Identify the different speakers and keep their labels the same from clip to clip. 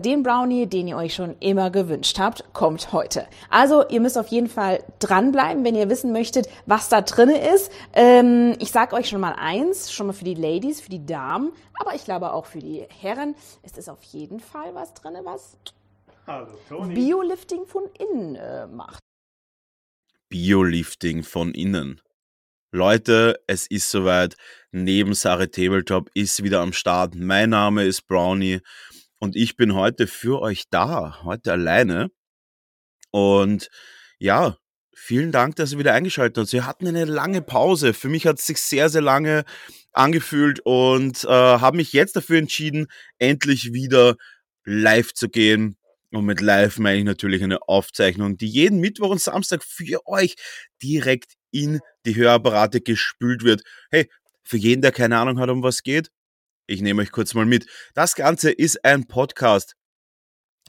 Speaker 1: Den Brownie, den ihr euch schon immer gewünscht habt, kommt heute. Also ihr müsst auf jeden Fall dranbleiben, wenn ihr wissen möchtet, was da drinne ist. Ähm, ich sag euch schon mal eins, schon mal für die Ladies, für die Damen, aber ich glaube auch für die Herren. Es ist auf jeden Fall was drinne, was
Speaker 2: Hallo, Toni.
Speaker 1: Biolifting von innen äh, macht.
Speaker 3: Biolifting von innen. Leute, es ist soweit. Nebensache Tabletop ist wieder am Start. Mein Name ist Brownie und ich bin heute für euch da, heute alleine. Und ja, vielen Dank, dass ihr wieder eingeschaltet habt. Wir hatten eine lange Pause. Für mich hat es sich sehr, sehr lange angefühlt und äh, habe mich jetzt dafür entschieden, endlich wieder live zu gehen. Und mit live meine ich natürlich eine Aufzeichnung, die jeden Mittwoch und Samstag für euch direkt in die Hörapparate gespült wird. Hey, für jeden, der keine Ahnung hat, um was geht, ich nehme euch kurz mal mit. Das Ganze ist ein Podcast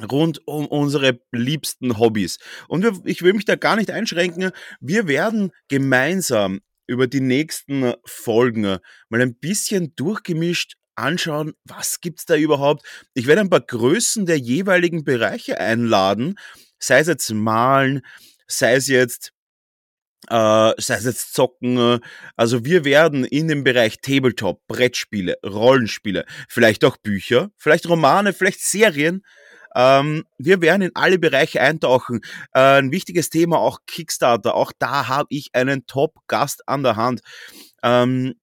Speaker 3: rund um unsere liebsten Hobbys. Und ich will mich da gar nicht einschränken. Wir werden gemeinsam über die nächsten Folgen mal ein bisschen durchgemischt anschauen, was gibt's da überhaupt. Ich werde ein paar Größen der jeweiligen Bereiche einladen, sei es jetzt malen, sei es jetzt äh, sei es jetzt Zocken. Äh, also wir werden in dem Bereich Tabletop, Brettspiele, Rollenspiele, vielleicht auch Bücher, vielleicht Romane, vielleicht Serien. Ähm, wir werden in alle Bereiche eintauchen. Äh, ein wichtiges Thema auch Kickstarter. Auch da habe ich einen Top-Gast an der Hand. Ähm,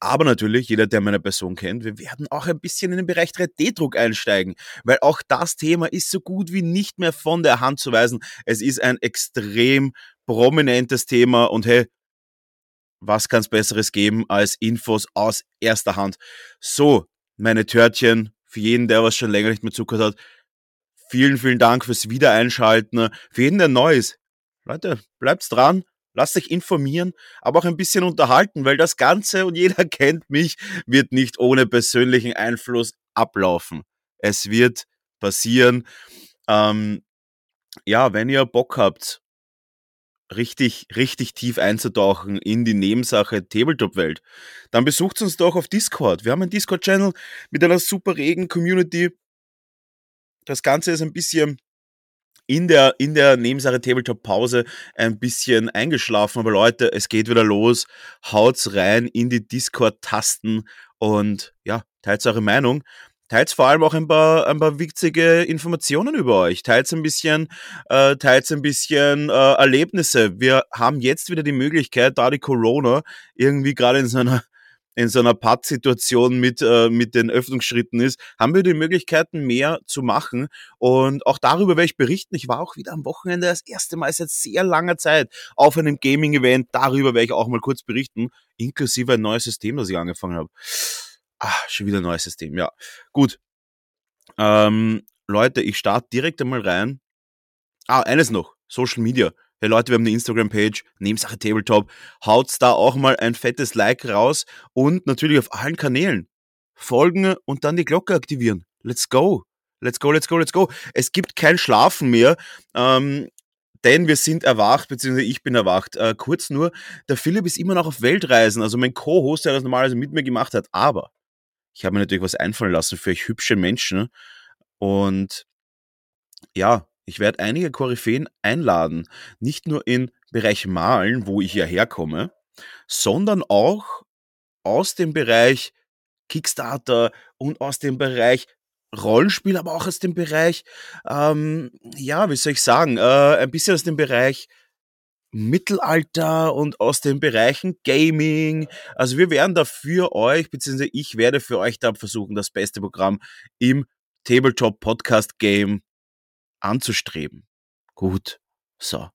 Speaker 3: aber natürlich, jeder, der meine Person kennt, wir werden auch ein bisschen in den Bereich 3D-Druck einsteigen, weil auch das Thema ist so gut wie nicht mehr von der Hand zu weisen. Es ist ein extrem prominentes Thema und hey, was kann es Besseres geben als Infos aus erster Hand? So, meine Törtchen, für jeden, der was schon länger nicht mehr zugehört hat, vielen, vielen Dank fürs Wiedereinschalten. Für jeden, der neu ist, Leute, bleibt's dran, lasst euch informieren, aber auch ein bisschen unterhalten, weil das Ganze, und jeder kennt mich, wird nicht ohne persönlichen Einfluss ablaufen. Es wird passieren. Ähm, ja, wenn ihr Bock habt, richtig, richtig tief einzutauchen in die Nebensache Tabletop-Welt, dann besucht uns doch auf Discord. Wir haben einen Discord-Channel mit einer super regen Community. Das Ganze ist ein bisschen in der, in der Nebensache Tabletop Pause ein bisschen eingeschlafen, aber Leute, es geht wieder los. Haut's rein in die Discord-Tasten und ja, teilt eure Meinung. Teilt vor allem auch ein paar, ein paar witzige Informationen über euch. Teilt ein bisschen, äh, teilt ein bisschen äh, Erlebnisse. Wir haben jetzt wieder die Möglichkeit, da die Corona irgendwie gerade in so einer in so einer Pattsituation mit, äh, mit den Öffnungsschritten ist, haben wir die Möglichkeiten, mehr zu machen. Und auch darüber werde ich berichten. Ich war auch wieder am Wochenende das erste Mal seit sehr langer Zeit auf einem Gaming-Event. Darüber werde ich auch mal kurz berichten, inklusive ein neues System, das ich angefangen habe. Ah, schon wieder ein neues System, ja. Gut. Ähm, Leute, ich starte direkt einmal rein. Ah, eines noch. Social Media. Hey Leute, wir haben eine Instagram-Page, Nebensache Tabletop. Haut's da auch mal ein fettes Like raus und natürlich auf allen Kanälen. Folgen und dann die Glocke aktivieren. Let's go. Let's go, let's go, let's go. Es gibt kein Schlafen mehr. Ähm, denn wir sind erwacht, beziehungsweise ich bin erwacht. Äh, kurz nur, der Philipp ist immer noch auf Weltreisen, also mein Co-Host, der das normalerweise mit mir gemacht hat. Aber ich habe mir natürlich was einfallen lassen für euch hübsche Menschen. Und ja, ich werde einige Koryphäen einladen. Nicht nur im Bereich Malen, wo ich ja herkomme, sondern auch aus dem Bereich Kickstarter und aus dem Bereich Rollenspiel, aber auch aus dem Bereich, ähm, ja, wie soll ich sagen, äh, ein bisschen aus dem Bereich Mittelalter und aus den Bereichen Gaming. Also wir werden da für euch, beziehungsweise ich werde für euch da versuchen, das beste Programm im Tabletop Podcast Game anzustreben. Gut. So.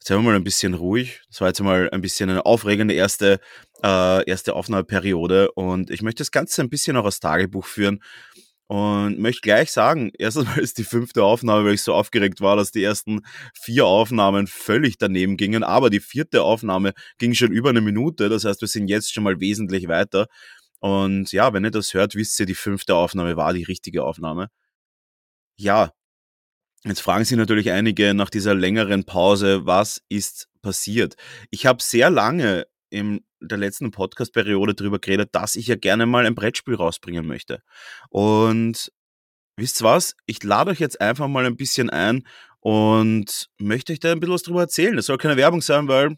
Speaker 3: Jetzt haben wir mal ein bisschen ruhig. Das war jetzt mal ein bisschen eine aufregende erste, äh, erste Aufnahmeperiode und ich möchte das Ganze ein bisschen auch als Tagebuch führen und möchte gleich sagen, erstens mal ist die fünfte Aufnahme, weil ich so aufgeregt war, dass die ersten vier Aufnahmen völlig daneben gingen. Aber die vierte Aufnahme ging schon über eine Minute. Das heißt, wir sind jetzt schon mal wesentlich weiter. Und ja, wenn ihr das hört, wisst ihr, die fünfte Aufnahme war die richtige Aufnahme. Ja, jetzt fragen sich natürlich einige nach dieser längeren Pause, was ist passiert? Ich habe sehr lange in der letzten Podcast-Periode darüber geredet, dass ich ja gerne mal ein Brettspiel rausbringen möchte. Und wisst was? Ich lade euch jetzt einfach mal ein bisschen ein und möchte euch da ein bisschen was drüber erzählen. Das soll keine Werbung sein, weil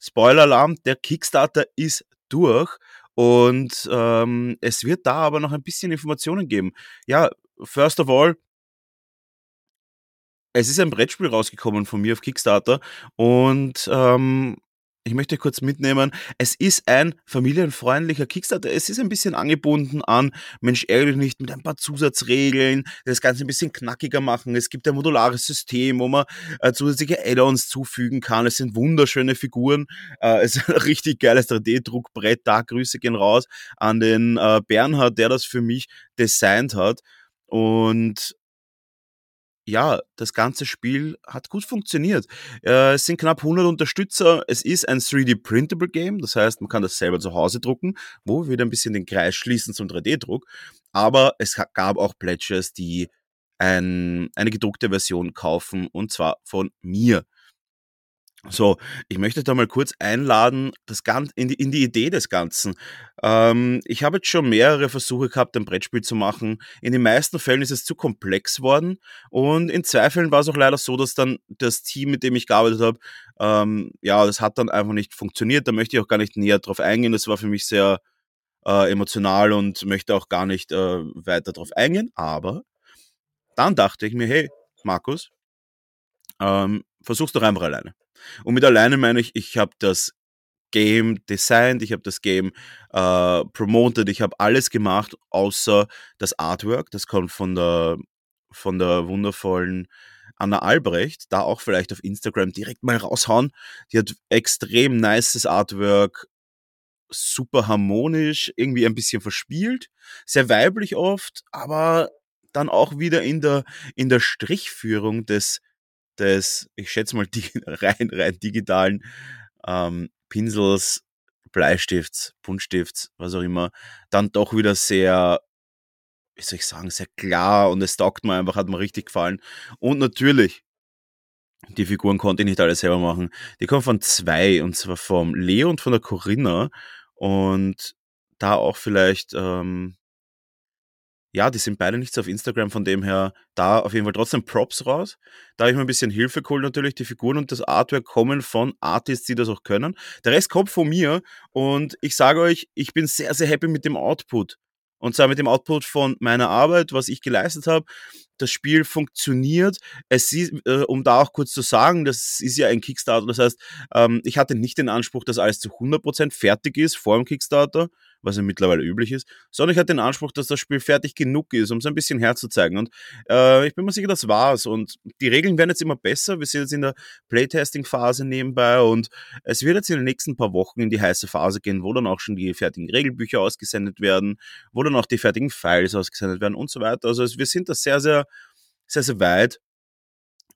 Speaker 3: Spoiler-Alarm, der Kickstarter ist durch und ähm, es wird da aber noch ein bisschen Informationen geben. Ja, first of all, es ist ein Brettspiel rausgekommen von mir auf Kickstarter und ähm, ich möchte kurz mitnehmen, es ist ein familienfreundlicher Kickstarter. Es ist ein bisschen angebunden an, Mensch, ärgere nicht mit ein paar Zusatzregeln, das Ganze ein bisschen knackiger machen. Es gibt ein modulares System, wo man äh, zusätzliche Add-ons zufügen kann. Es sind wunderschöne Figuren. Äh, es ist ein richtig geiles 3D-Druckbrett. Da Grüße gehen raus an den äh, Bernhard, der das für mich designt hat. Und ja, das ganze Spiel hat gut funktioniert. Äh, es sind knapp 100 Unterstützer. Es ist ein 3D-Printable Game, das heißt, man kann das selber zu Hause drucken, wo wir wieder ein bisschen den Kreis schließen zum 3D-Druck. Aber es gab auch Pledges, die ein, eine gedruckte Version kaufen und zwar von mir. So, ich möchte da mal kurz einladen, das Ganze, in, die, in die Idee des Ganzen. Ähm, ich habe jetzt schon mehrere Versuche gehabt, ein Brettspiel zu machen. In den meisten Fällen ist es zu komplex worden und in zwei Fällen war es auch leider so, dass dann das Team, mit dem ich gearbeitet habe, ähm, ja, das hat dann einfach nicht funktioniert. Da möchte ich auch gar nicht näher drauf eingehen. Das war für mich sehr äh, emotional und möchte auch gar nicht äh, weiter drauf eingehen. Aber dann dachte ich mir, hey, Markus, ähm, versuch's doch einfach alleine. Und mit alleine meine ich, ich habe das Game designed, ich habe das Game äh, promoted, ich habe alles gemacht, außer das Artwork. Das kommt von der, von der wundervollen Anna Albrecht. Da auch vielleicht auf Instagram direkt mal raushauen. Die hat extrem nices Artwork, super harmonisch, irgendwie ein bisschen verspielt, sehr weiblich oft, aber dann auch wieder in der, in der Strichführung des, des, ich schätze mal, die, rein, rein digitalen ähm, Pinsels, Bleistifts, Buntstifts, was auch immer, dann doch wieder sehr, wie soll ich sagen, sehr klar und es taugt mir einfach, hat mir richtig gefallen. Und natürlich, die Figuren konnte ich nicht alle selber machen. Die kommen von zwei, und zwar vom Leo und von der Corinna. Und da auch vielleicht ähm, ja, die sind beide nicht so auf Instagram, von dem her da auf jeden Fall trotzdem Props raus. Da habe ich mir ein bisschen Hilfe geholt natürlich. Die Figuren und das Artwork kommen von Artists, die das auch können. Der Rest kommt von mir und ich sage euch, ich bin sehr, sehr happy mit dem Output. Und zwar mit dem Output von meiner Arbeit, was ich geleistet habe. Das Spiel funktioniert. Es ist, äh, um da auch kurz zu sagen, das ist ja ein Kickstarter. Das heißt, ähm, ich hatte nicht den Anspruch, dass alles zu 100% fertig ist vor dem Kickstarter was ja mittlerweile üblich ist, sondern ich hatte den Anspruch, dass das Spiel fertig genug ist, um es ein bisschen herzuzeigen. Und äh, ich bin mir sicher, das war's. Und die Regeln werden jetzt immer besser. Wir sind jetzt in der Playtesting-Phase nebenbei und es wird jetzt in den nächsten paar Wochen in die heiße Phase gehen, wo dann auch schon die fertigen Regelbücher ausgesendet werden, wo dann auch die fertigen Files ausgesendet werden und so weiter. Also wir sind da sehr, sehr, sehr, sehr weit.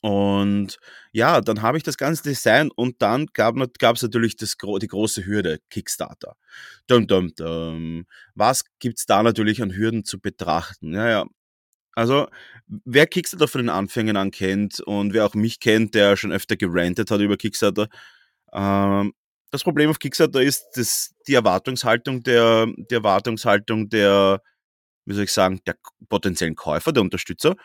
Speaker 3: Und ja, dann habe ich das ganze Design und dann gab es natürlich das, die große Hürde, Kickstarter. Dum, dum, dum. Was gibt's da natürlich an Hürden zu betrachten? Ja, ja. Also, wer Kickstarter von den Anfängen an kennt und wer auch mich kennt, der schon öfter gerantet hat über Kickstarter, ähm, das Problem auf Kickstarter ist dass die Erwartungshaltung der, die Erwartungshaltung der, wie soll ich sagen, der potenziellen Käufer, der Unterstützer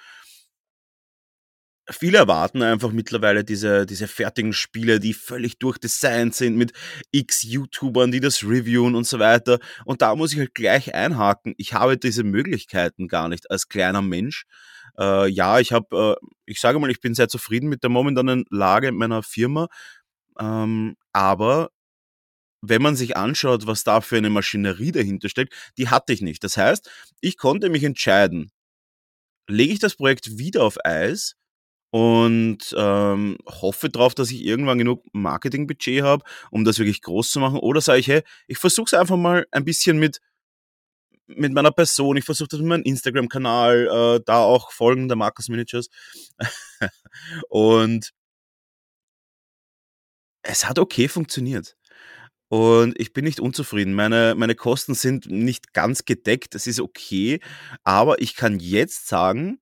Speaker 3: viele erwarten einfach mittlerweile diese, diese fertigen Spiele, die völlig durchdesignt sind mit x YouTubern, die das reviewen und so weiter. Und da muss ich halt gleich einhaken. Ich habe diese Möglichkeiten gar nicht als kleiner Mensch. Äh, ja, ich habe, äh, ich sage mal, ich bin sehr zufrieden mit der momentanen Lage meiner Firma. Ähm, aber wenn man sich anschaut, was da für eine Maschinerie dahinter steckt, die hatte ich nicht. Das heißt, ich konnte mich entscheiden, lege ich das Projekt wieder auf Eis und ähm, hoffe darauf, dass ich irgendwann genug Marketingbudget habe, um das wirklich groß zu machen. Oder sage ich, hey, ich versuche es einfach mal ein bisschen mit, mit meiner Person. Ich versuche das mit meinem Instagram-Kanal, äh, da auch Folgen der Marcus Managers. und es hat okay funktioniert. Und ich bin nicht unzufrieden. Meine, meine Kosten sind nicht ganz gedeckt. Das ist okay. Aber ich kann jetzt sagen,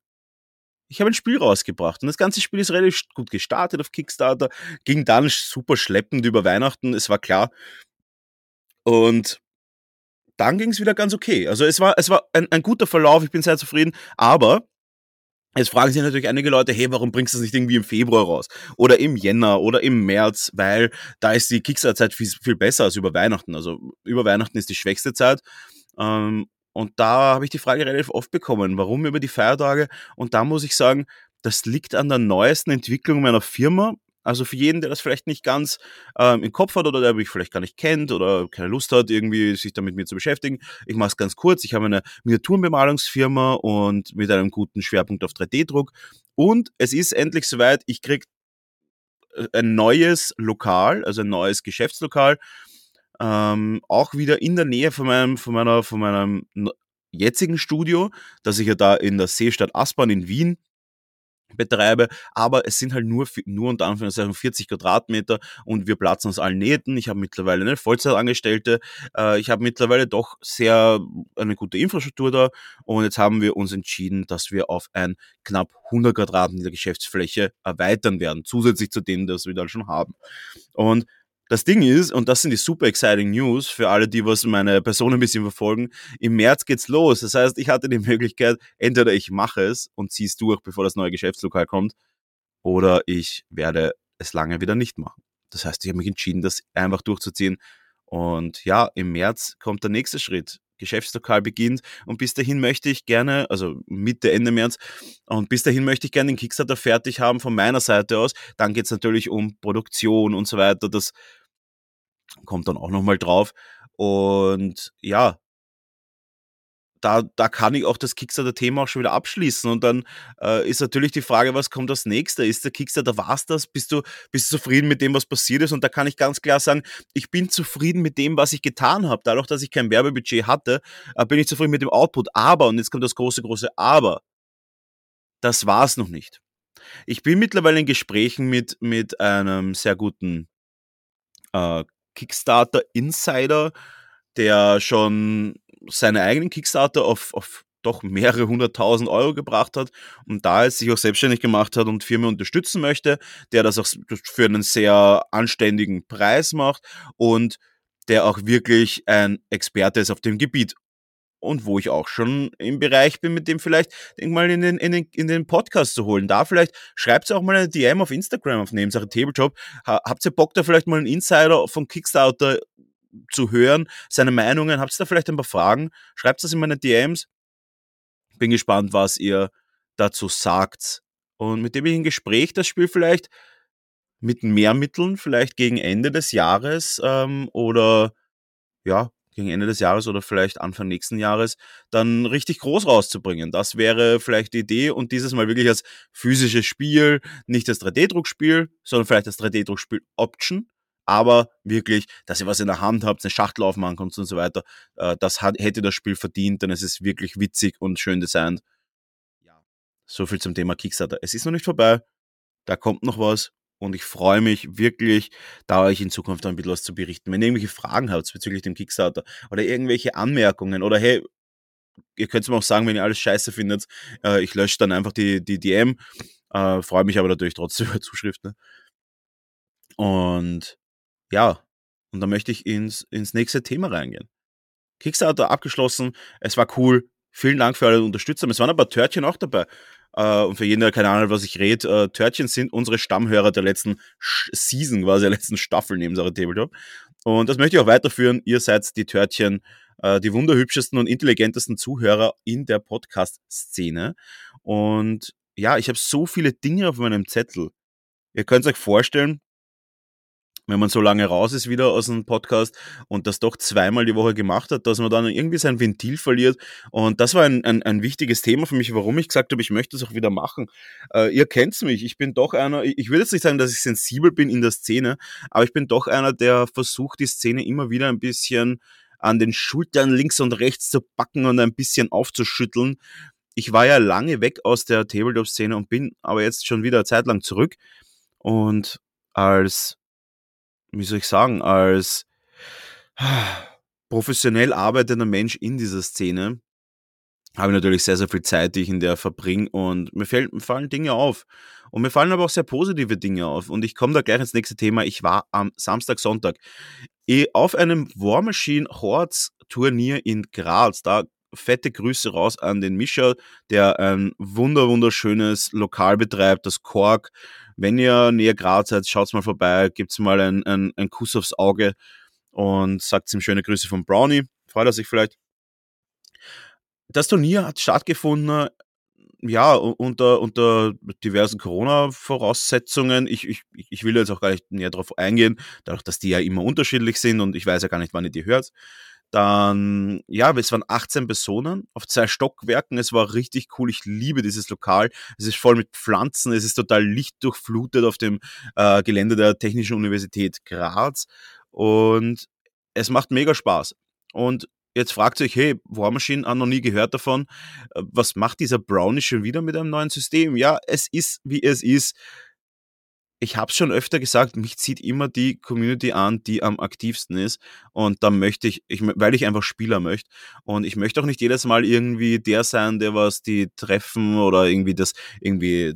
Speaker 3: ich habe ein Spiel rausgebracht und das ganze Spiel ist relativ gut gestartet auf Kickstarter, ging dann super schleppend über Weihnachten, es war klar. Und dann ging es wieder ganz okay. Also es war, es war ein, ein guter Verlauf, ich bin sehr zufrieden, aber Jetzt fragen sich natürlich einige Leute, hey, warum bringst du das nicht irgendwie im Februar raus? Oder im Jänner oder im März, weil da ist die Kickstarter-Zeit viel, viel besser als über Weihnachten. Also über Weihnachten ist die schwächste Zeit. Ähm, und da habe ich die Frage relativ oft bekommen, warum über die Feiertage? Und da muss ich sagen, das liegt an der neuesten Entwicklung meiner Firma. Also für jeden, der das vielleicht nicht ganz ähm, im Kopf hat oder der mich vielleicht gar nicht kennt oder keine Lust hat, irgendwie sich damit mit zu beschäftigen. Ich mache es ganz kurz. Ich habe eine Miniaturenbemalungsfirma und mit einem guten Schwerpunkt auf 3D-Druck. Und es ist endlich soweit, ich krieg äh, ein neues Lokal, also ein neues Geschäftslokal, ähm, auch wieder in der Nähe von meinem, von meiner, von meinem jetzigen Studio, das ich ja da in der Seestadt Aspern in Wien betreibe, aber es sind halt nur, nur unter Anführungszeichen 40 Quadratmeter und wir platzen aus allen Nähten. Ich habe mittlerweile eine Vollzeitangestellte, äh, ich habe mittlerweile doch sehr eine gute Infrastruktur da und jetzt haben wir uns entschieden, dass wir auf ein knapp 100 Quadratmeter Geschäftsfläche erweitern werden, zusätzlich zu denen, das wir dann schon haben. Und das Ding ist, und das sind die super exciting News für alle, die was meine Person ein bisschen verfolgen, im März geht's los. Das heißt, ich hatte die Möglichkeit, entweder ich mache es und ziehe es durch, bevor das neue Geschäftslokal kommt, oder ich werde es lange wieder nicht machen. Das heißt, ich habe mich entschieden, das einfach durchzuziehen. Und ja, im März kommt der nächste Schritt. Geschäftslokal beginnt und bis dahin möchte ich gerne, also Mitte, Ende März, und bis dahin möchte ich gerne den Kickstarter fertig haben von meiner Seite aus. Dann geht's natürlich um Produktion und so weiter. Das kommt dann auch nochmal drauf. Und ja, da, da kann ich auch das Kickstarter-Thema auch schon wieder abschließen. Und dann äh, ist natürlich die Frage, was kommt als nächster? Ist der Kickstarter, war's das? Bist du, bist du zufrieden mit dem, was passiert ist? Und da kann ich ganz klar sagen, ich bin zufrieden mit dem, was ich getan habe. Dadurch, dass ich kein Werbebudget hatte, äh, bin ich zufrieden mit dem Output. Aber, und jetzt kommt das große, große Aber, das war's noch nicht. Ich bin mittlerweile in Gesprächen mit, mit einem sehr guten äh, Kickstarter Insider, der schon seine eigenen Kickstarter auf, auf doch mehrere hunderttausend Euro gebracht hat und da er sich auch selbstständig gemacht hat und Firmen unterstützen möchte, der das auch für einen sehr anständigen Preis macht und der auch wirklich ein Experte ist auf dem Gebiet und wo ich auch schon im Bereich bin, mit dem vielleicht denk mal in den, in den, in den Podcast zu holen. Da vielleicht schreibt auch mal eine DM auf Instagram auf Nebensache Tabletop. Habt ihr Bock, da vielleicht mal einen Insider von Kickstarter zu hören, seine Meinungen? Habt ihr da vielleicht ein paar Fragen? Schreibt das in meine DMs. Bin gespannt, was ihr dazu sagt. Und mit dem ich in Gespräch das Spiel vielleicht mit mehr Mitteln, vielleicht gegen Ende des Jahres ähm, oder ja, gegen Ende des Jahres oder vielleicht Anfang nächsten Jahres dann richtig groß rauszubringen. Das wäre vielleicht die Idee und dieses Mal wirklich als physisches Spiel, nicht als 3D-Druckspiel, sondern vielleicht als 3D-Druckspiel Option, aber wirklich, dass ihr was in der Hand habt, eine Schachtel aufmachen könnt und so weiter. Äh, das hat, hätte das Spiel verdient, denn es ist wirklich witzig und schön designt. Ja, so viel zum Thema Kickstarter. Es ist noch nicht vorbei. Da kommt noch was und ich freue mich wirklich, da euch in Zukunft ein bisschen was zu berichten. Wenn ihr irgendwelche Fragen habt bezüglich dem Kickstarter oder irgendwelche Anmerkungen oder hey, ihr könnt es mir auch sagen, wenn ihr alles scheiße findet, äh, ich lösche dann einfach die, die DM. Äh, freue mich aber natürlich trotzdem über Zuschriften. Und ja, und dann möchte ich ins, ins nächste Thema reingehen. Kickstarter abgeschlossen, es war cool. Vielen Dank für alle Unterstützer. Es waren paar Törtchen auch dabei. Uh, und für jeden, der keine Ahnung hat, was ich rede, uh, Törtchen sind unsere Stammhörer der letzten Season, quasi der letzten Staffel neben Sarah Tabletop. Und das möchte ich auch weiterführen. Ihr seid die Törtchen, uh, die wunderhübschesten und intelligentesten Zuhörer in der Podcast-Szene. Und ja, ich habe so viele Dinge auf meinem Zettel. Ihr könnt euch vorstellen, wenn man so lange raus ist wieder aus einem Podcast und das doch zweimal die Woche gemacht hat, dass man dann irgendwie sein Ventil verliert. Und das war ein, ein, ein wichtiges Thema für mich, warum ich gesagt habe, ich möchte es auch wieder machen. Äh, ihr kennt mich, ich bin doch einer, ich will jetzt nicht sagen, dass ich sensibel bin in der Szene, aber ich bin doch einer, der versucht, die Szene immer wieder ein bisschen an den Schultern links und rechts zu packen und ein bisschen aufzuschütteln. Ich war ja lange weg aus der Tabletop-Szene und bin aber jetzt schon wieder eine Zeit lang zurück. Und als wie soll ich sagen, als professionell arbeitender Mensch in dieser Szene habe ich natürlich sehr, sehr viel Zeit, die ich in der verbringe und mir, fallen Dinge auf. Und mir fallen aber auch sehr positive Dinge auf. Und ich komme da gleich ins nächste Thema. Ich war am Samstag, Sonntag auf einem War Machine Hordes Turnier in Graz. Da fette Grüße raus an den Mischa, der ein wunder wunderschönes Lokal betreibt, das Kork. Wenn ihr näher Graz seid, schaut's mal vorbei, gibt's mal ein, ein, ein Kuss aufs Auge und sagt ihm schöne Grüße von Brownie. Freut er sich vielleicht. Das Turnier hat stattgefunden ja, unter, unter diversen Corona-Voraussetzungen. Ich, ich, ich will jetzt auch gar nicht näher darauf eingehen, dadurch, dass die ja immer unterschiedlich sind und ich weiß ja gar nicht, wann ihr die hört. Dann, ja, es waren 18 Personen auf zwei Stockwerken. Es war richtig cool. Ich liebe dieses Lokal. Es ist voll mit Pflanzen. Es ist total lichtdurchflutet auf dem äh, Gelände der Technischen Universität Graz. Und es macht mega Spaß. Und Jetzt fragt sich, hey, War Machine haben noch nie gehört davon. Äh, was macht dieser Brownie schon wieder mit einem neuen System? Ja, es ist, wie es ist. Ich habe es schon öfter gesagt, mich zieht immer die Community an, die am aktivsten ist. Und da möchte ich, ich, weil ich einfach Spieler möchte. Und ich möchte auch nicht jedes Mal irgendwie der sein, der was die treffen oder irgendwie das irgendwie,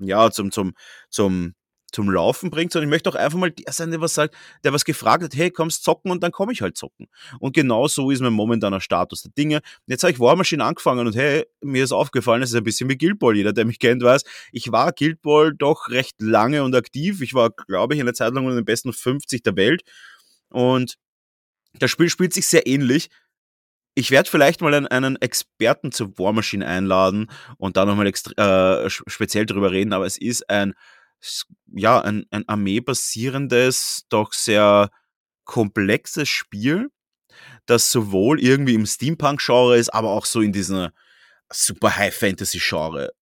Speaker 3: ja, zum, zum, zum zum Laufen bringt, sondern ich möchte auch einfach mal der sein, der was sagt, der was gefragt hat, hey, kommst zocken und dann komme ich halt zocken. Und genau so ist mein momentaner Status der Dinge. Jetzt habe ich War Machine angefangen und hey, mir ist aufgefallen, es ist ein bisschen wie Guild Ball. Jeder, der mich kennt, weiß, ich war Guild Ball doch recht lange und aktiv. Ich war, glaube ich, eine Zeit lang unter den besten 50 der Welt. Und das Spiel spielt sich sehr ähnlich. Ich werde vielleicht mal einen, einen, Experten zur War Machine einladen und da nochmal äh, speziell drüber reden, aber es ist ein ja, ein, ein Armee-basierendes, doch sehr komplexes Spiel, das sowohl irgendwie im Steampunk-Genre ist, aber auch so in diesem super High-Fantasy-Genre.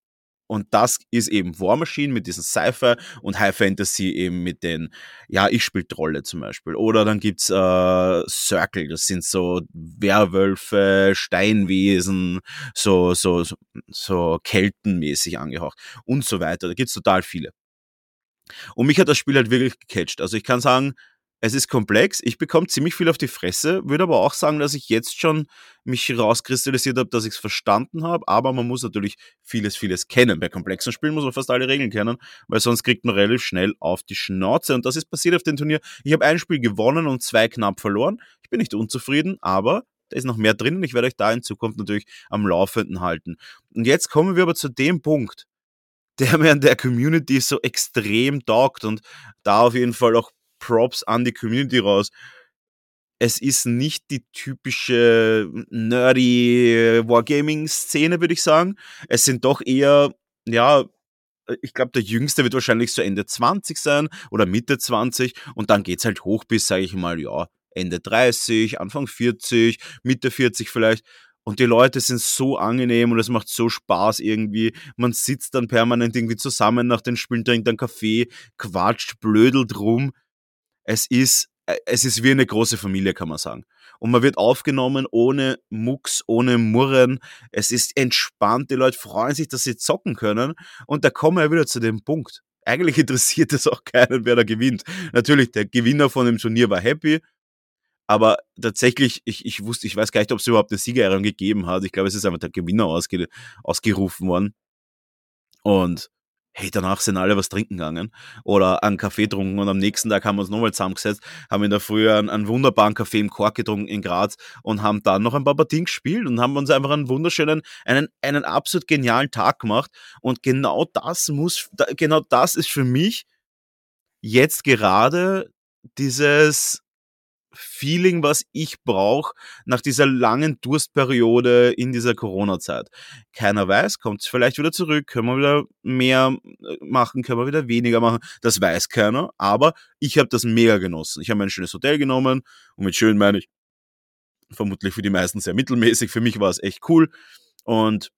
Speaker 3: Und das ist eben War Machine mit diesen Sci-Fi und High Fantasy eben mit den, ja, ich spiele Trolle zum Beispiel. Oder dann gibt's äh, Circle, das sind so Werwölfe, Steinwesen, so, so, so, so Keltenmäßig angehaucht und so weiter. Da gibt's total viele. Und mich hat das Spiel halt wirklich gecatcht. Also ich kann sagen, es ist komplex. Ich bekomme ziemlich viel auf die Fresse, würde aber auch sagen, dass ich jetzt schon mich rauskristallisiert habe, dass ich es verstanden habe. Aber man muss natürlich vieles, vieles kennen. Bei komplexen Spielen muss man fast alle Regeln kennen, weil sonst kriegt man relativ schnell auf die Schnauze. Und das ist passiert auf dem Turnier. Ich habe ein Spiel gewonnen und zwei knapp verloren. Ich bin nicht unzufrieden, aber da ist noch mehr drin und ich werde euch da in Zukunft natürlich am Laufenden halten. Und jetzt kommen wir aber zu dem Punkt, der mir an der Community so extrem taugt und da auf jeden Fall auch Props an die Community raus. Es ist nicht die typische nerdy Wargaming-Szene, würde ich sagen. Es sind doch eher, ja, ich glaube, der Jüngste wird wahrscheinlich so Ende 20 sein oder Mitte 20 und dann geht's halt hoch bis, sage ich mal, ja, Ende 30, Anfang 40, Mitte 40 vielleicht. Und die Leute sind so angenehm und es macht so Spaß irgendwie. Man sitzt dann permanent irgendwie zusammen nach den Spielen, trinkt einen Kaffee, quatscht, blödelt rum. Es ist, äh, es ist wie eine große Familie, kann man sagen. Und man wird aufgenommen ohne Mucks, ohne Murren. Es ist entspannt. Die Leute freuen sich, dass sie zocken können. Und da kommen wir wieder zu dem Punkt. Eigentlich interessiert es auch keinen, wer da gewinnt. Natürlich, der Gewinner von dem Turnier war happy aber tatsächlich, ich, ich wusste, ich weiß gar nicht, ob es überhaupt eine Siegerehrung gegeben hat. Ich glaube, es ist einfach der Gewinner ausge, ausgerufen worden. Und hey, danach sind alle was trinken gegangen oder einen Kaffee getrunken und am nächsten Tag haben wir uns nochmal zusammengesetzt, haben in der Früh einen, einen, wunderbaren Kaffee im Kork getrunken in Graz und haben dann noch ein paar Partien gespielt und haben uns einfach einen wunderschönen, einen, einen absolut genialen Tag gemacht und genau das muss, genau das ist für mich jetzt gerade dieses Feeling, was ich brauche nach dieser langen Durstperiode in dieser Corona-Zeit. Keiner weiß, kommt es vielleicht wieder zurück, können wir wieder mehr äh, machen, können wir wieder weniger machen. Das weiß keiner, aber ich habe das mega genossen. Ich habe ein schönes Hotel genommen und mit schön meine ich vermutlich für die meisten sehr mittelmäßig. Für mich war es echt cool und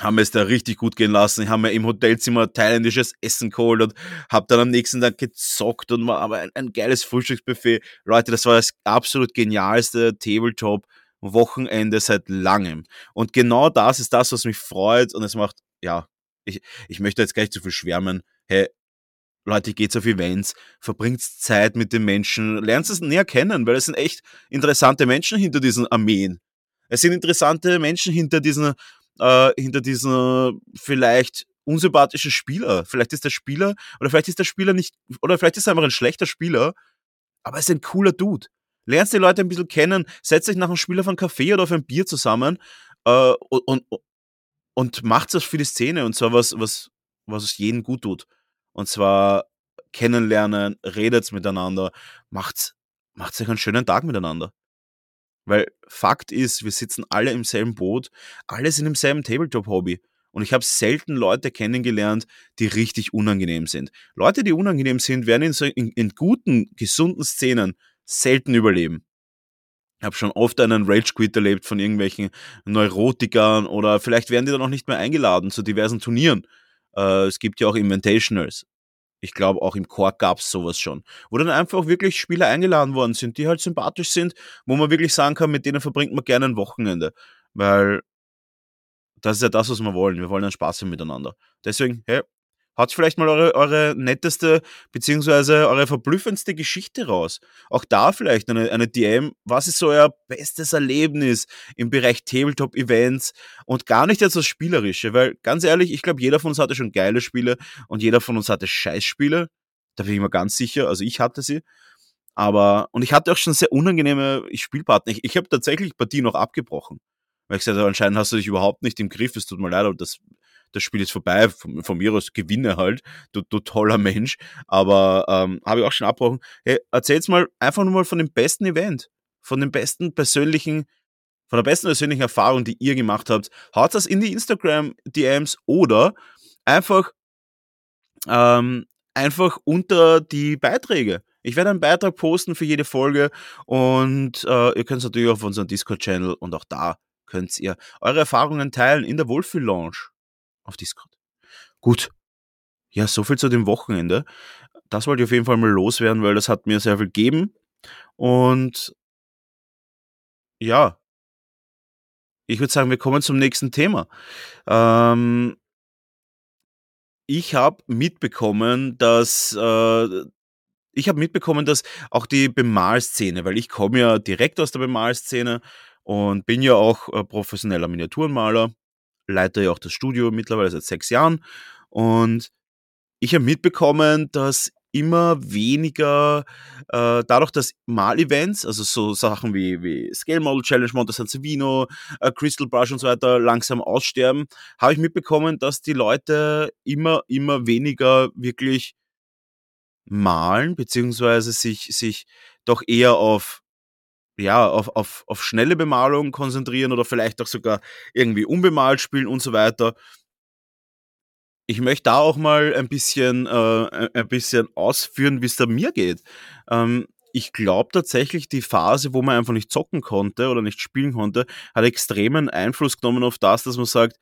Speaker 3: haben es da richtig gut gehen lassen. Ich habe mir im Hotelzimmer thailändisches Essen geholt und habe dann am nächsten Tag gezockt und war aber ein, ein geiles Frühstücksbuffet. Leute, das war das absolut genialste Tabletop Wochenende seit langem. Und genau das ist das, was mich freut und es macht, ja, ich, ich möchte jetzt gar nicht zu viel schwärmen. Hey, Leute, geht's auf Events, verbringt Zeit mit den Menschen, lernt es näher kennen, weil es sind echt interessante Menschen hinter diesen Armeen. Es sind interessante Menschen hinter diesen äh, hinter diesen vielleicht unsympathischen Spieler. Vielleicht ist der Spieler, oder vielleicht ist der Spieler nicht, oder vielleicht ist er einfach ein schlechter Spieler, aber er ist ein cooler Dude. Lernst die Leute ein bisschen kennen, setzt euch nach einem Spiel auf einen Kaffee oder auf ein Bier zusammen äh, und, und, und macht das für die Szene und zwar was, was, was es jedem gut tut. Und zwar kennenlernen, redet miteinander, macht, macht euch einen schönen Tag miteinander. Weil Fakt ist, wir sitzen alle im selben Boot, alle sind im selben Tabletop-Hobby. Und ich habe selten Leute kennengelernt, die richtig unangenehm sind. Leute, die unangenehm sind, werden in, so, in, in guten, gesunden Szenen selten überleben. Ich habe schon oft einen Rage Quit erlebt von irgendwelchen Neurotikern oder vielleicht werden die dann auch nicht mehr eingeladen zu diversen Turnieren. Äh, es gibt ja auch Inventationals. Ich glaube, auch im Core gab's sowas schon. Wo dann einfach wirklich Spieler eingeladen worden sind, die halt sympathisch sind, wo man wirklich sagen kann, mit denen verbringt man gerne ein Wochenende. Weil das ist ja das, was wir wollen. Wir wollen einen Spaß haben miteinander. Deswegen, hey, Haut vielleicht mal eure, eure netteste beziehungsweise eure verblüffendste Geschichte raus. Auch da vielleicht eine, eine DM. Was ist so euer bestes Erlebnis im Bereich Tabletop-Events und gar nicht jetzt das Spielerische? Weil ganz ehrlich, ich glaube, jeder von uns hatte schon geile Spiele und jeder von uns hatte Scheißspiele. Da bin ich mir ganz sicher. Also ich hatte sie. Aber, und ich hatte auch schon sehr unangenehme Spielpartner. Ich, ich habe tatsächlich Partien noch abgebrochen. Weil ich gesagt habe, anscheinend hast du dich überhaupt nicht im Griff. Es tut mir leid, aber das das Spiel ist vorbei, von, von mir aus gewinne halt, du, du toller Mensch. Aber ähm, habe ich auch schon abgebrochen. Hey, erzähl's mal einfach nur mal von dem besten Event, von dem besten persönlichen, von der besten persönlichen Erfahrung, die ihr gemacht habt. Haut das in die Instagram-DMs oder einfach, ähm, einfach unter die Beiträge. Ich werde einen Beitrag posten für jede Folge und äh, ihr könnt es natürlich auf unserem Discord-Channel und auch da könnt ihr eure Erfahrungen teilen in der Wohlfühl-Lounge auf Discord. Gut. Ja, so viel zu dem Wochenende. Das wollte ich auf jeden Fall mal loswerden, weil das hat mir sehr viel gegeben. Und ja, ich würde sagen, wir kommen zum nächsten Thema. Ähm, ich habe mitbekommen, dass äh, ich habe mitbekommen, dass auch die Bemalszene, weil ich komme ja direkt aus der Bemalszene und bin ja auch äh, professioneller Miniaturenmaler leite ja auch das Studio mittlerweile seit sechs Jahren. Und ich habe mitbekommen, dass immer weniger, äh, dadurch, dass Mal-Events, also so Sachen wie, wie Scale Model Challenge, Monte San Savino, äh, Crystal Brush und so weiter langsam aussterben, habe ich mitbekommen, dass die Leute immer, immer weniger wirklich malen, beziehungsweise sich, sich doch eher auf ja, auf, auf, auf schnelle Bemalung konzentrieren oder vielleicht auch sogar irgendwie unbemalt spielen und so weiter. Ich möchte da auch mal ein bisschen, äh, ein bisschen ausführen, wie es da mir geht. Ähm, ich glaube tatsächlich, die Phase, wo man einfach nicht zocken konnte oder nicht spielen konnte, hat extremen Einfluss genommen auf das, dass man sagt,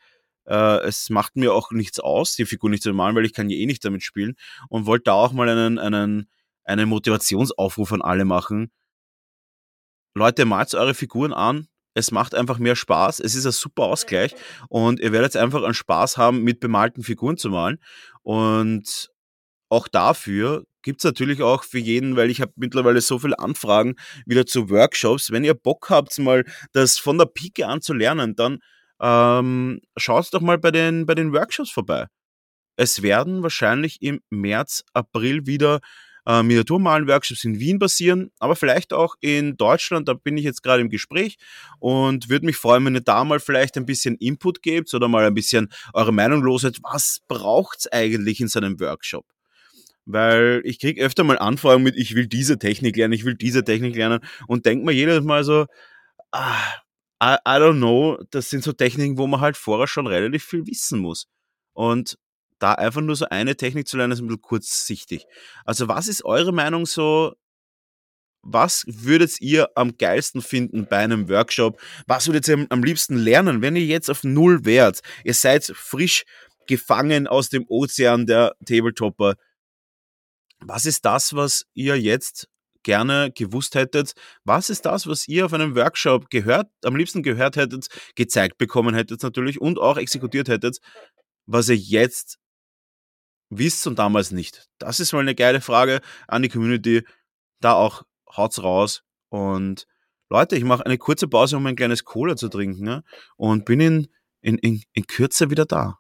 Speaker 3: äh, es macht mir auch nichts aus, die Figur nicht zu malen, weil ich kann ja eh nicht damit spielen und wollte da auch mal einen, einen, einen Motivationsaufruf an alle machen, Leute, malt eure Figuren an. Es macht einfach mehr Spaß. Es ist ein super Ausgleich und ihr werdet einfach einen Spaß haben, mit bemalten Figuren zu malen. Und auch dafür gibt's natürlich auch für jeden, weil ich habe mittlerweile so viele Anfragen wieder zu Workshops. Wenn ihr Bock habt, mal das von der Pike an zu lernen, dann ähm, schaut doch mal bei den, bei den Workshops vorbei. Es werden wahrscheinlich im März, April wieder äh, Miniaturmalen-Workshops in Wien passieren, aber vielleicht auch in Deutschland. Da bin ich jetzt gerade im Gespräch und würde mich freuen, wenn ihr da mal vielleicht ein bisschen Input gebt oder mal ein bisschen eure Meinung loset. Was braucht's eigentlich in so einem Workshop? Weil ich kriege öfter mal Anfragen mit, ich will diese Technik lernen, ich will diese Technik lernen und denke mir jedes Mal so, ah, I, I don't know, das sind so Techniken, wo man halt vorher schon relativ viel wissen muss. Und da einfach nur so eine Technik zu lernen, ist ein bisschen kurzsichtig. Also was ist eure Meinung so? Was würdet ihr am geilsten finden bei einem Workshop? Was würdet ihr am liebsten lernen, wenn ihr jetzt auf Null wärt? Ihr seid frisch gefangen aus dem Ozean der Tabletopper. Was ist das, was ihr jetzt gerne gewusst hättet? Was ist das, was ihr auf einem Workshop gehört, am liebsten gehört hättet, gezeigt bekommen hättet natürlich und auch exekutiert hättet, was ihr jetzt wisst und damals nicht? Das ist mal eine geile Frage an die Community. Da auch haut's raus. Und Leute, ich mache eine kurze Pause, um ein kleines Cola zu trinken ne? und bin in, in, in, in Kürze wieder da.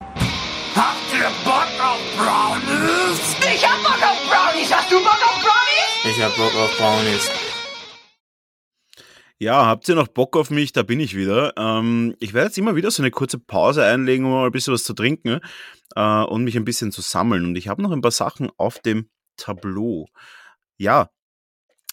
Speaker 2: Habt ihr Bock auf Brownies? Ich hab Bock auf Brownies! Hast du Bock auf Brownies? Ich hab Bock auf Brownies.
Speaker 3: Ja, habt ihr noch Bock auf mich? Da bin ich wieder. Ähm, ich werde jetzt immer wieder so eine kurze Pause einlegen, um mal ein bisschen was zu trinken äh, und mich ein bisschen zu sammeln. Und ich habe noch ein paar Sachen auf dem Tableau. Ja,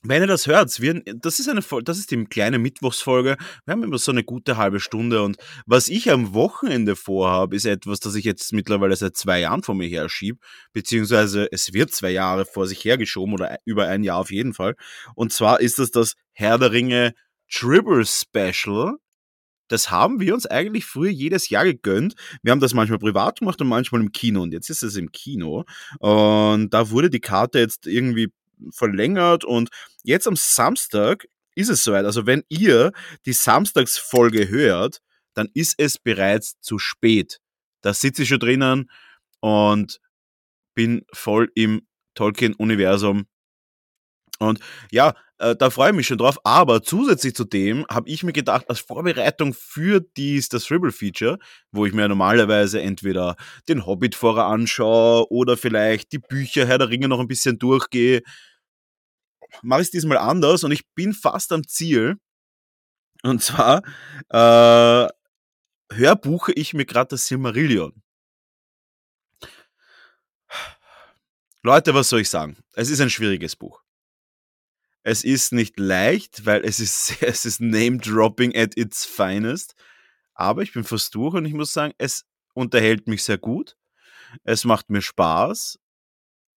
Speaker 3: wenn ihr das hört, wir, das ist eine, das ist die kleine Mittwochsfolge. Wir haben immer so eine gute halbe Stunde und was ich am Wochenende vorhabe, ist etwas, das ich jetzt mittlerweile seit zwei Jahren vor mir herschiebe, beziehungsweise es wird zwei Jahre vor sich hergeschoben oder über ein Jahr auf jeden Fall. Und zwar ist das das Herr der Ringe Tribble Special. Das haben wir uns eigentlich früher jedes Jahr gegönnt. Wir haben das manchmal privat gemacht und manchmal im Kino. Und jetzt ist es im Kino. Und da wurde die Karte jetzt irgendwie verlängert und jetzt am Samstag ist es soweit. Also wenn ihr die Samstagsfolge hört, dann ist es bereits zu spät. Da sitze ich schon drinnen und bin voll im Tolkien-Universum. Und ja, äh, da freue ich mich schon drauf. Aber zusätzlich zu dem habe ich mir gedacht, als Vorbereitung für dies, das Ribble-Feature, wo ich mir normalerweise entweder den Hobbit vorher anschaue oder vielleicht die Bücher Herr der Ringe noch ein bisschen durchgehe, mache ich es diesmal anders und ich bin fast am Ziel. Und zwar äh, hörbuche ich mir gerade das Silmarillion. Leute, was soll ich sagen? Es ist ein schwieriges Buch. Es ist nicht leicht, weil es ist, es ist Name-Dropping at its finest. Aber ich bin fast durch und ich muss sagen, es unterhält mich sehr gut. Es macht mir Spaß.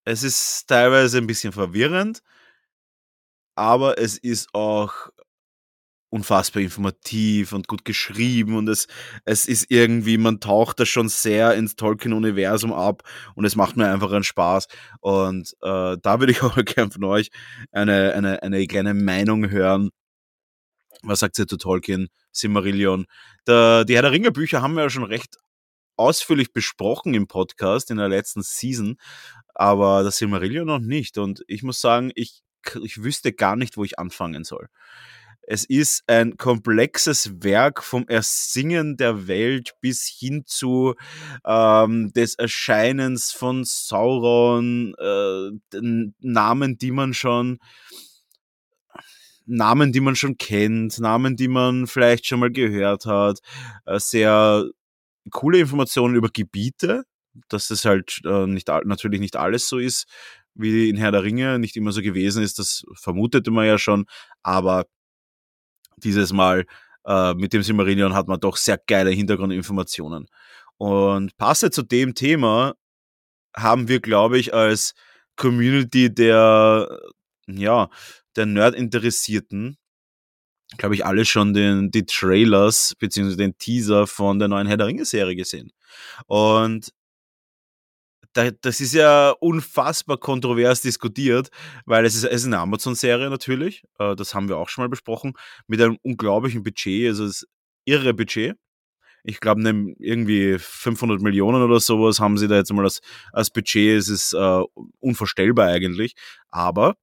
Speaker 3: Es ist teilweise ein bisschen verwirrend aber es ist auch unfassbar informativ und gut geschrieben und es, es ist irgendwie, man taucht da schon sehr ins Tolkien-Universum ab und es macht mir einfach einen Spaß. Und äh, da würde ich auch gern von euch eine, eine, eine kleine Meinung hören. Was sagt ihr zu Tolkien, Silmarillion? Der, die Herr der Ringe Bücher haben wir ja schon recht ausführlich besprochen im Podcast in der letzten Season, aber das Silmarillion noch nicht. Und ich muss sagen, ich ich wüsste gar nicht, wo ich anfangen soll. Es ist ein komplexes Werk vom Ersingen der Welt bis hin zu ähm, des Erscheinens von Sauron, äh, Namen, die man schon Namen, die man schon kennt, Namen, die man vielleicht schon mal gehört hat, äh, sehr coole Informationen über Gebiete, dass es halt äh, nicht natürlich nicht alles so ist, wie in Herr der Ringe nicht immer so gewesen ist. Das vermutete man ja schon. Aber dieses Mal äh, mit dem Silmarillion hat man doch sehr geile Hintergrundinformationen. Und passe zu dem Thema haben wir, glaube ich, als Community der, ja, der Nerd-Interessierten, glaube ich, alle schon den, die Trailers beziehungsweise den Teaser von der neuen Herr der Ringe-Serie gesehen. Und da, das ist ja unfassbar kontrovers diskutiert, weil es ist, es ist eine Amazon-Serie natürlich, äh, das haben wir auch schon mal besprochen, mit einem unglaublichen Budget, also das irre Budget. Ich glaube, irgendwie 500 Millionen oder sowas haben sie da jetzt mal als, als Budget. Es ist äh, unvorstellbar eigentlich. Aber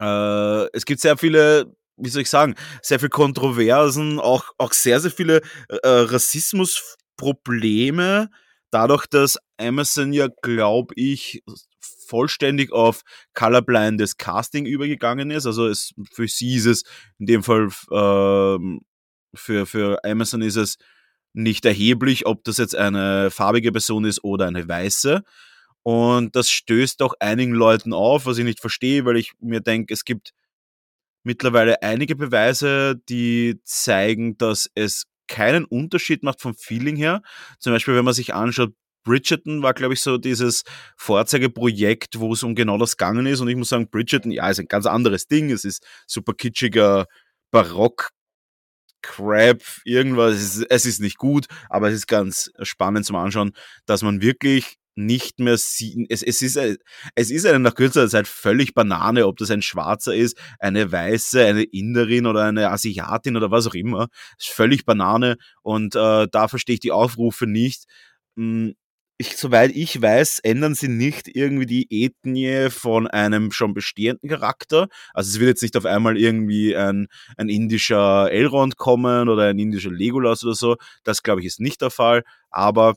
Speaker 3: äh, es gibt sehr viele wie soll ich sagen, sehr viel Kontroversen, auch, auch sehr, sehr viele äh, Rassismusprobleme, dadurch, dass Amazon ja, glaube ich, vollständig auf colorblindes Casting übergegangen ist. Also es, für sie ist es in dem Fall, äh, für, für Amazon ist es nicht erheblich, ob das jetzt eine farbige Person ist oder eine weiße. Und das stößt auch einigen Leuten auf, was ich nicht verstehe, weil ich mir denke, es gibt mittlerweile einige Beweise, die zeigen, dass es keinen Unterschied macht vom Feeling her. Zum Beispiel, wenn man sich anschaut, Bridgerton war, glaube ich, so dieses Vorzeigeprojekt, wo es um genau das gegangen ist. Und ich muss sagen, Bridgerton, ja, ist ein ganz anderes Ding. Es ist super kitschiger Barock. Crap, irgendwas, es ist, es ist nicht gut, aber es ist ganz spannend zum Anschauen, dass man wirklich nicht mehr sieht. Es, es, ist, es ist einem nach kürzer Zeit völlig Banane, ob das ein Schwarzer ist, eine Weiße, eine Inderin oder eine Asiatin oder was auch immer. Ist völlig Banane und äh, da verstehe ich die Aufrufe nicht. Hm, ich, soweit ich weiß, ändern sie nicht irgendwie die Ethnie von einem schon bestehenden Charakter. Also es wird jetzt nicht auf einmal irgendwie ein, ein indischer Elrond kommen oder ein indischer Legolas oder so. Das glaube ich ist nicht der Fall. Aber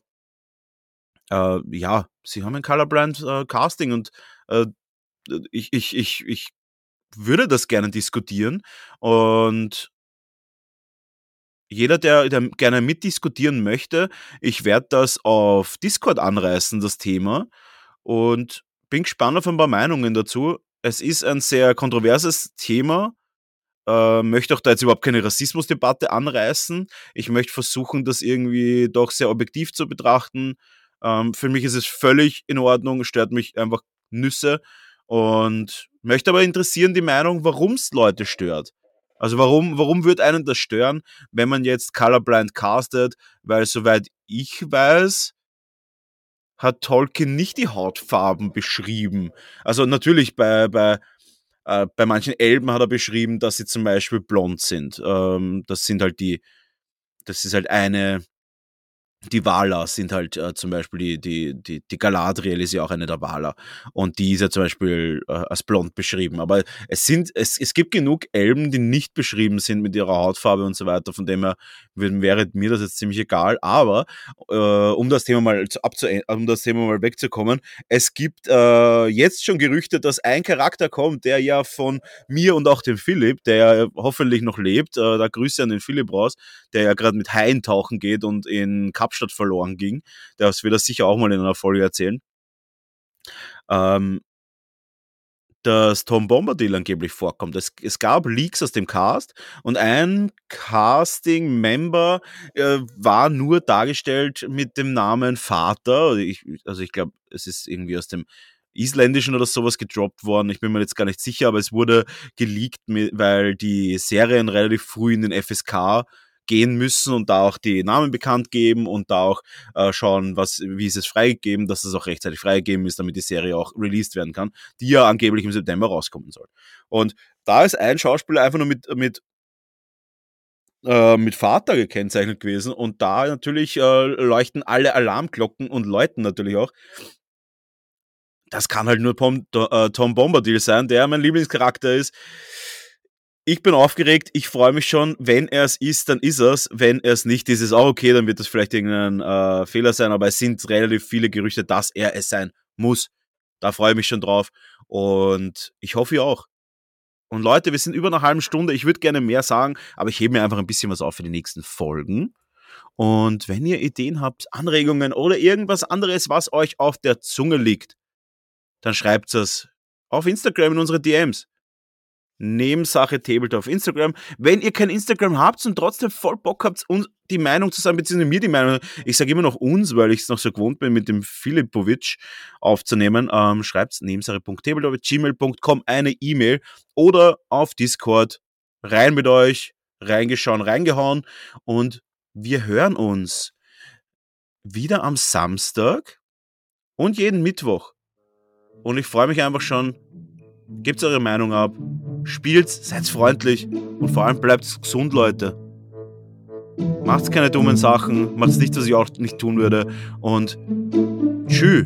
Speaker 3: äh, ja, sie haben ein Colorbrand äh, Casting und äh, ich, ich, ich, ich würde das gerne diskutieren und jeder, der, der gerne mitdiskutieren möchte, ich werde das auf Discord anreißen, das Thema. Und bin gespannt auf ein paar Meinungen dazu. Es ist ein sehr kontroverses Thema. Äh, möchte auch da jetzt überhaupt keine Rassismusdebatte anreißen. Ich möchte versuchen, das irgendwie doch sehr objektiv zu betrachten. Ähm, für mich ist es völlig in Ordnung, stört mich einfach Nüsse. Und möchte aber interessieren die Meinung, warum es Leute stört. Also warum, warum würde einen das stören, wenn man jetzt Colorblind castet? Weil soweit ich weiß, hat Tolkien nicht die Hautfarben beschrieben. Also natürlich bei, bei, äh, bei manchen Elben hat er beschrieben, dass sie zum Beispiel blond sind. Ähm, das sind halt die, das ist halt eine, die Wala sind halt äh, zum Beispiel die, die, die, die Galadriel ist ja auch eine der Wala. Und die ist ja zum Beispiel äh, als blond beschrieben. Aber es sind, es, es gibt genug Elben, die nicht beschrieben sind mit ihrer Hautfarbe und so weiter. Von dem her wäre mir das jetzt ziemlich egal. Aber äh, um das Thema mal abzu um das Thema mal wegzukommen, es gibt äh, jetzt schon Gerüchte, dass ein Charakter kommt, der ja von mir und auch dem Philipp, der ja hoffentlich noch lebt, äh, da Grüße an den Philipp raus, der ja gerade mit Haien tauchen geht und in Kap Kapstadt verloren ging. Das wird er sicher auch mal in einer Folge erzählen. Ähm, dass Tom Bombadil angeblich vorkommt. Es, es, gab Leaks aus dem Cast und ein Casting-Member äh, war nur dargestellt mit dem Namen Vater. Ich, also ich glaube, es ist irgendwie aus dem Isländischen oder sowas gedroppt worden. Ich bin mir jetzt gar nicht sicher, aber es wurde geleakt, weil die Serien relativ früh in den FSK gehen müssen und da auch die Namen bekannt geben und da auch äh, schauen, was, wie ist es freigegeben, dass es auch rechtzeitig freigegeben ist, damit die Serie auch released werden kann, die ja angeblich im September rauskommen soll. Und da ist ein Schauspieler einfach nur mit, mit äh, mit Vater gekennzeichnet gewesen und da natürlich äh, leuchten alle Alarmglocken und läuten natürlich auch. Das kann halt nur Tom, äh, Tom Bombadil sein, der mein Lieblingscharakter ist ich bin aufgeregt, ich freue mich schon. Wenn er es ist, dann ist er es. Wenn er es nicht ist, ist auch okay, dann wird das vielleicht irgendein äh, Fehler sein, aber es sind relativ viele Gerüchte, dass er es sein muss. Da freue ich mich schon drauf und ich hoffe ihr auch. Und Leute, wir sind über eine halbe Stunde. Ich würde gerne mehr sagen, aber ich hebe mir einfach ein bisschen was auf für die nächsten Folgen. Und wenn ihr Ideen habt, Anregungen oder irgendwas anderes, was euch auf der Zunge liegt, dann schreibt es auf Instagram in unsere DMs. Nebensache Tabletop auf Instagram. Wenn ihr kein Instagram habt und trotzdem voll Bock habt, uns die Meinung zu sagen, beziehungsweise mir die Meinung, ich sage immer noch uns, weil ich es noch so gewohnt bin, mit dem Filipovic aufzunehmen, ähm, schreibt nebensache.tabletop.gmail.com eine E-Mail oder auf Discord. Rein mit euch, reingeschaut, reingehauen und wir hören uns wieder am Samstag und jeden Mittwoch. Und ich freue mich einfach schon. Gebt eure Meinung ab spielt, seid freundlich und vor allem bleibt gesund, Leute. Macht keine dummen Sachen, macht nicht, was ich auch nicht tun würde und tschüss.